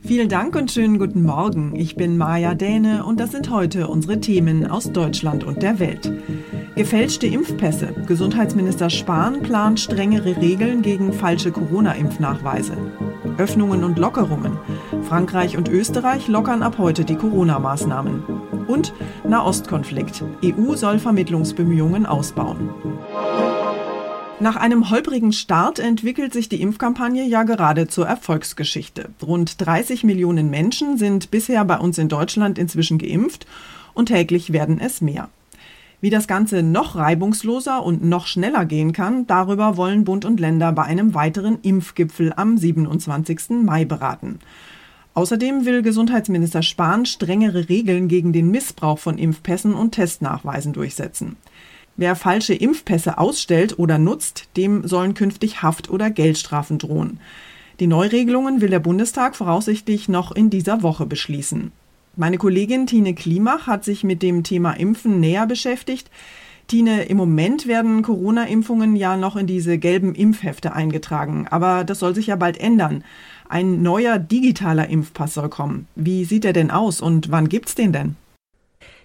Vielen Dank und schönen guten Morgen. Ich bin Maja Däne und das sind heute unsere Themen aus Deutschland und der Welt. Gefälschte Impfpässe. Gesundheitsminister Spahn plant strengere Regeln gegen falsche Corona-Impfnachweise. Öffnungen und Lockerungen. Frankreich und Österreich lockern ab heute die Corona-Maßnahmen. Und Nahostkonflikt. EU soll Vermittlungsbemühungen ausbauen. Nach einem holprigen Start entwickelt sich die Impfkampagne ja gerade zur Erfolgsgeschichte. Rund 30 Millionen Menschen sind bisher bei uns in Deutschland inzwischen geimpft und täglich werden es mehr. Wie das Ganze noch reibungsloser und noch schneller gehen kann, darüber wollen Bund und Länder bei einem weiteren Impfgipfel am 27. Mai beraten. Außerdem will Gesundheitsminister Spahn strengere Regeln gegen den Missbrauch von Impfpässen und Testnachweisen durchsetzen. Wer falsche Impfpässe ausstellt oder nutzt, dem sollen künftig Haft- oder Geldstrafen drohen. Die Neuregelungen will der Bundestag voraussichtlich noch in dieser Woche beschließen. Meine Kollegin Tine Klimach hat sich mit dem Thema Impfen näher beschäftigt. Tine, im Moment werden Corona-Impfungen ja noch in diese gelben Impfhefte eingetragen, aber das soll sich ja bald ändern. Ein neuer digitaler Impfpass soll kommen. Wie sieht er denn aus und wann gibt's den denn?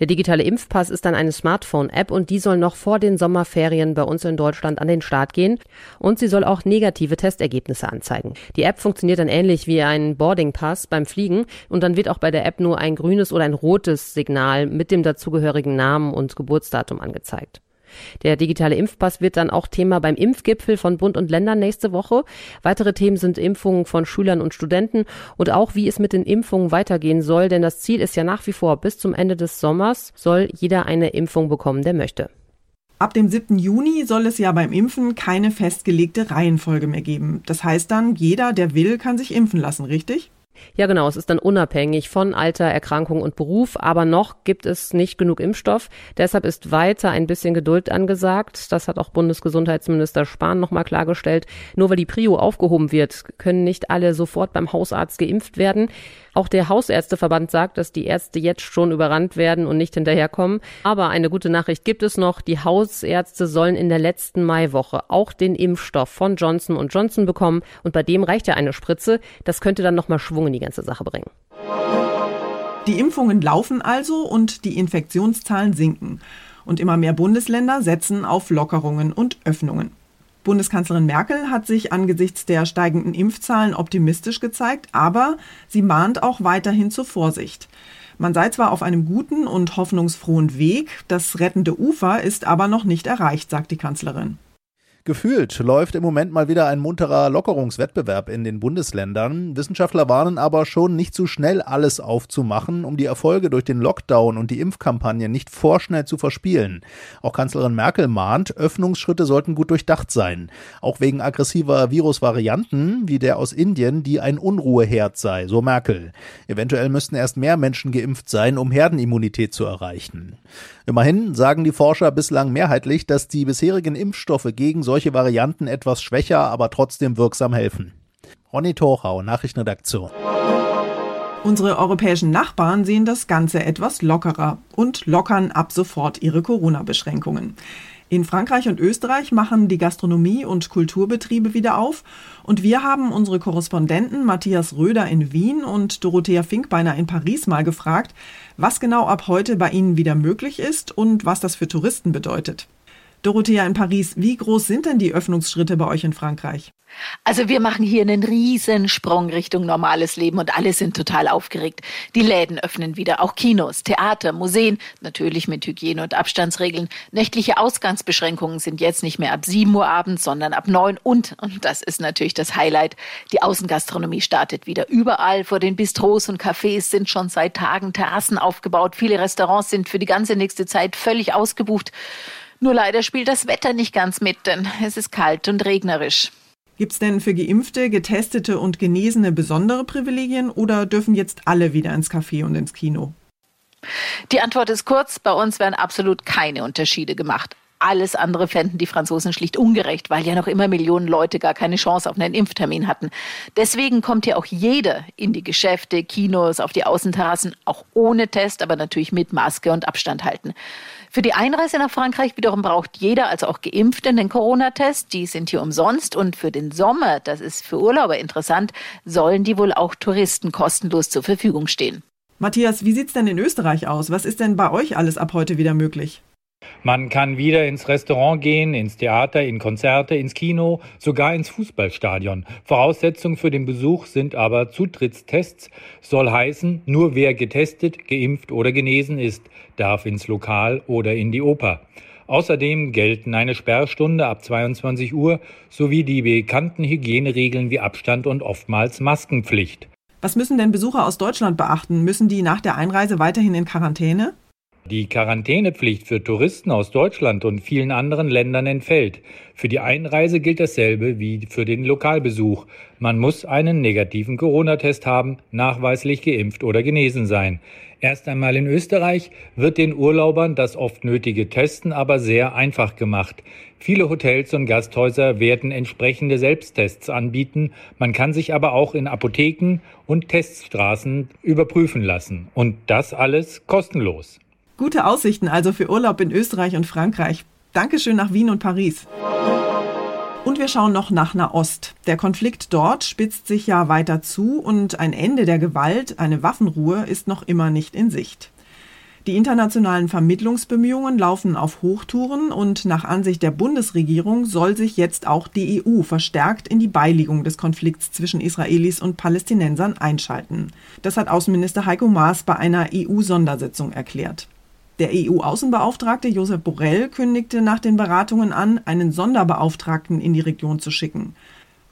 Der digitale Impfpass ist dann eine Smartphone-App und die soll noch vor den Sommerferien bei uns in Deutschland an den Start gehen und sie soll auch negative Testergebnisse anzeigen. Die App funktioniert dann ähnlich wie ein Boarding Pass beim Fliegen und dann wird auch bei der App nur ein grünes oder ein rotes Signal mit dem dazugehörigen Namen und Geburtsdatum angezeigt. Der digitale Impfpass wird dann auch Thema beim Impfgipfel von Bund und Ländern nächste Woche. Weitere Themen sind Impfungen von Schülern und Studenten und auch wie es mit den Impfungen weitergehen soll, denn das Ziel ist ja nach wie vor, bis zum Ende des Sommers soll jeder eine Impfung bekommen, der möchte. Ab dem 7. Juni soll es ja beim Impfen keine festgelegte Reihenfolge mehr geben. Das heißt dann, jeder, der will, kann sich impfen lassen, richtig? Ja, genau. Es ist dann unabhängig von Alter, Erkrankung und Beruf. Aber noch gibt es nicht genug Impfstoff. Deshalb ist weiter ein bisschen Geduld angesagt. Das hat auch Bundesgesundheitsminister Spahn nochmal klargestellt. Nur weil die Prio aufgehoben wird, können nicht alle sofort beim Hausarzt geimpft werden. Auch der Hausärzteverband sagt, dass die Ärzte jetzt schon überrannt werden und nicht hinterherkommen. Aber eine gute Nachricht gibt es noch. Die Hausärzte sollen in der letzten Maiwoche auch den Impfstoff von Johnson Johnson bekommen. Und bei dem reicht ja eine Spritze. Das könnte dann nochmal Schwung in die ganze Sache bringen. Die Impfungen laufen also und die Infektionszahlen sinken. Und immer mehr Bundesländer setzen auf Lockerungen und Öffnungen. Bundeskanzlerin Merkel hat sich angesichts der steigenden Impfzahlen optimistisch gezeigt, aber sie mahnt auch weiterhin zur Vorsicht. Man sei zwar auf einem guten und hoffnungsfrohen Weg, das rettende Ufer ist aber noch nicht erreicht, sagt die Kanzlerin. Gefühlt läuft im Moment mal wieder ein munterer Lockerungswettbewerb in den Bundesländern. Wissenschaftler warnen aber schon, nicht zu schnell alles aufzumachen, um die Erfolge durch den Lockdown und die Impfkampagne nicht vorschnell zu verspielen. Auch Kanzlerin Merkel mahnt, Öffnungsschritte sollten gut durchdacht sein. Auch wegen aggressiver Virusvarianten, wie der aus Indien, die ein Unruheherd sei, so Merkel. Eventuell müssten erst mehr Menschen geimpft sein, um Herdenimmunität zu erreichen. Immerhin sagen die Forscher bislang mehrheitlich, dass die bisherigen Impfstoffe gegen solche Varianten etwas schwächer, aber trotzdem wirksam helfen. Ronny Torhau, Nachrichtenredaktion. Unsere europäischen Nachbarn sehen das Ganze etwas lockerer und lockern ab sofort ihre Corona-Beschränkungen. In Frankreich und Österreich machen die Gastronomie und Kulturbetriebe wieder auf. Und wir haben unsere Korrespondenten Matthias Röder in Wien und Dorothea Finkbeiner in Paris mal gefragt, was genau ab heute bei ihnen wieder möglich ist und was das für Touristen bedeutet. Dorothea in Paris, wie groß sind denn die Öffnungsschritte bei euch in Frankreich? Also wir machen hier einen riesen Sprung Richtung normales Leben und alle sind total aufgeregt. Die Läden öffnen wieder, auch Kinos, Theater, Museen, natürlich mit Hygiene- und Abstandsregeln. Nächtliche Ausgangsbeschränkungen sind jetzt nicht mehr ab 7 Uhr abends, sondern ab 9 und, und das ist natürlich das Highlight, die Außengastronomie startet wieder. Überall vor den Bistros und Cafés sind schon seit Tagen Terrassen aufgebaut. Viele Restaurants sind für die ganze nächste Zeit völlig ausgebucht. Nur leider spielt das Wetter nicht ganz mit, denn es ist kalt und regnerisch. Gibt es denn für Geimpfte, Getestete und Genesene besondere Privilegien oder dürfen jetzt alle wieder ins Café und ins Kino? Die Antwort ist kurz, bei uns werden absolut keine Unterschiede gemacht. Alles andere fänden die Franzosen schlicht ungerecht, weil ja noch immer Millionen Leute gar keine Chance auf einen Impftermin hatten. Deswegen kommt hier auch jeder in die Geschäfte, Kinos, auf die Außenterrassen, auch ohne Test, aber natürlich mit Maske und Abstand halten. Für die Einreise nach Frankreich wiederum braucht jeder, also auch Geimpfte, einen Corona-Test. Die sind hier umsonst. Und für den Sommer, das ist für Urlauber interessant, sollen die wohl auch Touristen kostenlos zur Verfügung stehen. Matthias, wie sieht's denn in Österreich aus? Was ist denn bei euch alles ab heute wieder möglich? Man kann wieder ins Restaurant gehen, ins Theater, in Konzerte, ins Kino, sogar ins Fußballstadion. Voraussetzung für den Besuch sind aber Zutrittstests. Soll heißen, nur wer getestet, geimpft oder genesen ist, darf ins Lokal oder in die Oper. Außerdem gelten eine Sperrstunde ab 22 Uhr sowie die bekannten Hygieneregeln wie Abstand und oftmals Maskenpflicht. Was müssen denn Besucher aus Deutschland beachten? Müssen die nach der Einreise weiterhin in Quarantäne? Die Quarantänepflicht für Touristen aus Deutschland und vielen anderen Ländern entfällt. Für die Einreise gilt dasselbe wie für den Lokalbesuch. Man muss einen negativen Corona-Test haben, nachweislich geimpft oder genesen sein. Erst einmal in Österreich wird den Urlaubern das oft nötige Testen aber sehr einfach gemacht. Viele Hotels und Gasthäuser werden entsprechende Selbsttests anbieten. Man kann sich aber auch in Apotheken und Teststraßen überprüfen lassen. Und das alles kostenlos. Gute Aussichten also für Urlaub in Österreich und Frankreich. Dankeschön nach Wien und Paris. Und wir schauen noch nach Nahost. Der Konflikt dort spitzt sich ja weiter zu und ein Ende der Gewalt, eine Waffenruhe, ist noch immer nicht in Sicht. Die internationalen Vermittlungsbemühungen laufen auf Hochtouren und nach Ansicht der Bundesregierung soll sich jetzt auch die EU verstärkt in die Beilegung des Konflikts zwischen Israelis und Palästinensern einschalten. Das hat Außenminister Heiko Maas bei einer EU-Sondersitzung erklärt. Der EU-Außenbeauftragte Josep Borrell kündigte nach den Beratungen an, einen Sonderbeauftragten in die Region zu schicken.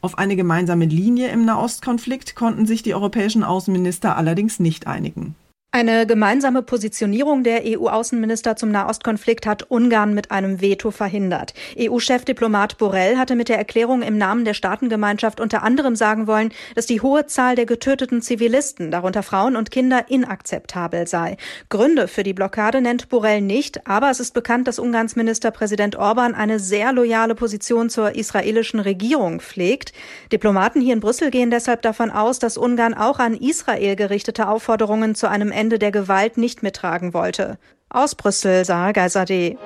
Auf eine gemeinsame Linie im Nahostkonflikt konnten sich die europäischen Außenminister allerdings nicht einigen. Eine gemeinsame Positionierung der EU-Außenminister zum Nahostkonflikt hat Ungarn mit einem Veto verhindert. EU-Chefdiplomat Borrell hatte mit der Erklärung im Namen der Staatengemeinschaft unter anderem sagen wollen, dass die hohe Zahl der getöteten Zivilisten, darunter Frauen und Kinder, inakzeptabel sei. Gründe für die Blockade nennt Borrell nicht, aber es ist bekannt, dass Ungarns Ministerpräsident Orban eine sehr loyale Position zur israelischen Regierung pflegt. Diplomaten hier in Brüssel gehen deshalb davon aus, dass Ungarn auch an Israel gerichtete Aufforderungen zu einem Ende der Gewalt nicht mittragen wollte. Aus Brüssel, Sarah Geiserde.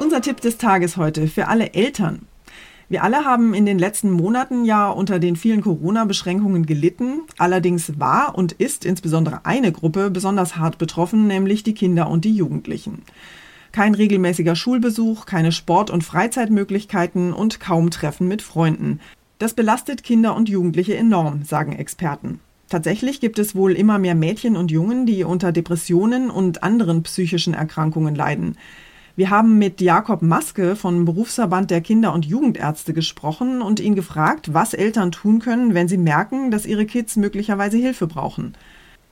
Unser Tipp des Tages heute für alle Eltern. Wir alle haben in den letzten Monaten ja unter den vielen Corona-Beschränkungen gelitten. Allerdings war und ist insbesondere eine Gruppe besonders hart betroffen, nämlich die Kinder und die Jugendlichen. Kein regelmäßiger Schulbesuch, keine Sport- und Freizeitmöglichkeiten und kaum Treffen mit Freunden. Das belastet Kinder und Jugendliche enorm, sagen Experten. Tatsächlich gibt es wohl immer mehr Mädchen und Jungen, die unter Depressionen und anderen psychischen Erkrankungen leiden. Wir haben mit Jakob Maske vom Berufsverband der Kinder- und Jugendärzte gesprochen und ihn gefragt, was Eltern tun können, wenn sie merken, dass ihre Kids möglicherweise Hilfe brauchen.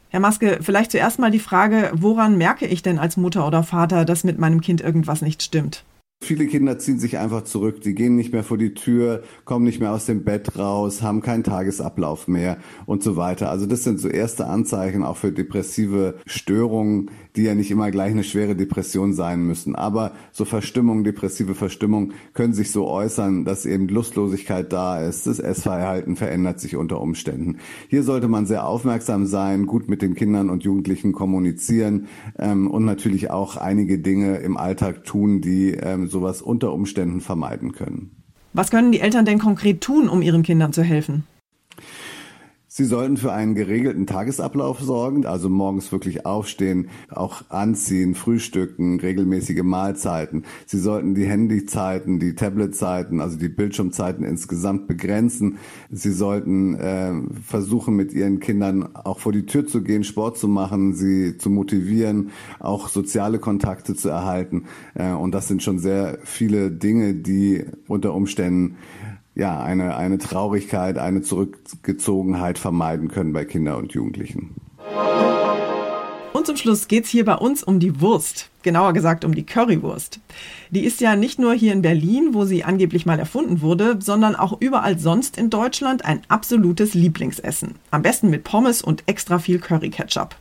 Herr Maske, vielleicht zuerst mal die Frage, woran merke ich denn als Mutter oder Vater, dass mit meinem Kind irgendwas nicht stimmt? Viele Kinder ziehen sich einfach zurück, die gehen nicht mehr vor die Tür, kommen nicht mehr aus dem Bett raus, haben keinen Tagesablauf mehr und so weiter. Also das sind so erste Anzeichen auch für depressive Störungen, die ja nicht immer gleich eine schwere Depression sein müssen. Aber so Verstimmung, depressive Verstimmung können sich so äußern, dass eben Lustlosigkeit da ist, das Essverhalten verändert sich unter Umständen. Hier sollte man sehr aufmerksam sein, gut mit den Kindern und Jugendlichen kommunizieren ähm, und natürlich auch einige Dinge im Alltag tun, die ähm, sowas unter Umständen vermeiden können. Was können die Eltern denn konkret tun, um ihren Kindern zu helfen? Sie sollten für einen geregelten Tagesablauf sorgen, also morgens wirklich aufstehen, auch anziehen, frühstücken, regelmäßige Mahlzeiten. Sie sollten die Handyzeiten, die Tabletzeiten, also die Bildschirmzeiten insgesamt begrenzen. Sie sollten äh, versuchen, mit ihren Kindern auch vor die Tür zu gehen, Sport zu machen, sie zu motivieren, auch soziale Kontakte zu erhalten. Äh, und das sind schon sehr viele Dinge, die unter Umständen ja, eine, eine Traurigkeit, eine Zurückgezogenheit vermeiden können bei Kindern und Jugendlichen. Und zum Schluss geht's hier bei uns um die Wurst. Genauer gesagt um die Currywurst. Die ist ja nicht nur hier in Berlin, wo sie angeblich mal erfunden wurde, sondern auch überall sonst in Deutschland ein absolutes Lieblingsessen. Am besten mit Pommes und extra viel Curry-Ketchup.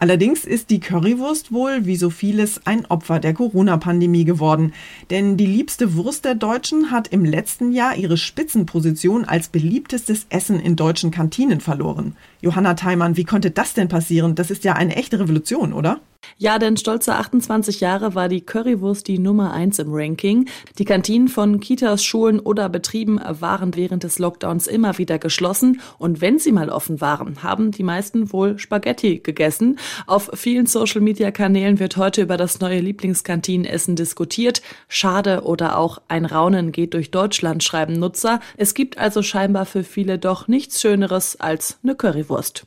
Allerdings ist die Currywurst wohl, wie so vieles, ein Opfer der Corona-Pandemie geworden. Denn die liebste Wurst der Deutschen hat im letzten Jahr ihre Spitzenposition als beliebtestes Essen in deutschen Kantinen verloren. Johanna Theimann, wie konnte das denn passieren? Das ist ja eine echte Revolution, oder? Ja, denn stolze 28 Jahre war die Currywurst die Nummer eins im Ranking. Die Kantinen von Kitas, Schulen oder Betrieben waren während des Lockdowns immer wieder geschlossen. Und wenn sie mal offen waren, haben die meisten wohl Spaghetti gegessen. Auf vielen Social-Media-Kanälen wird heute über das neue Lieblingskantinenessen diskutiert. Schade oder auch ein Raunen geht durch Deutschland, schreiben Nutzer. Es gibt also scheinbar für viele doch nichts Schöneres als eine Currywurst.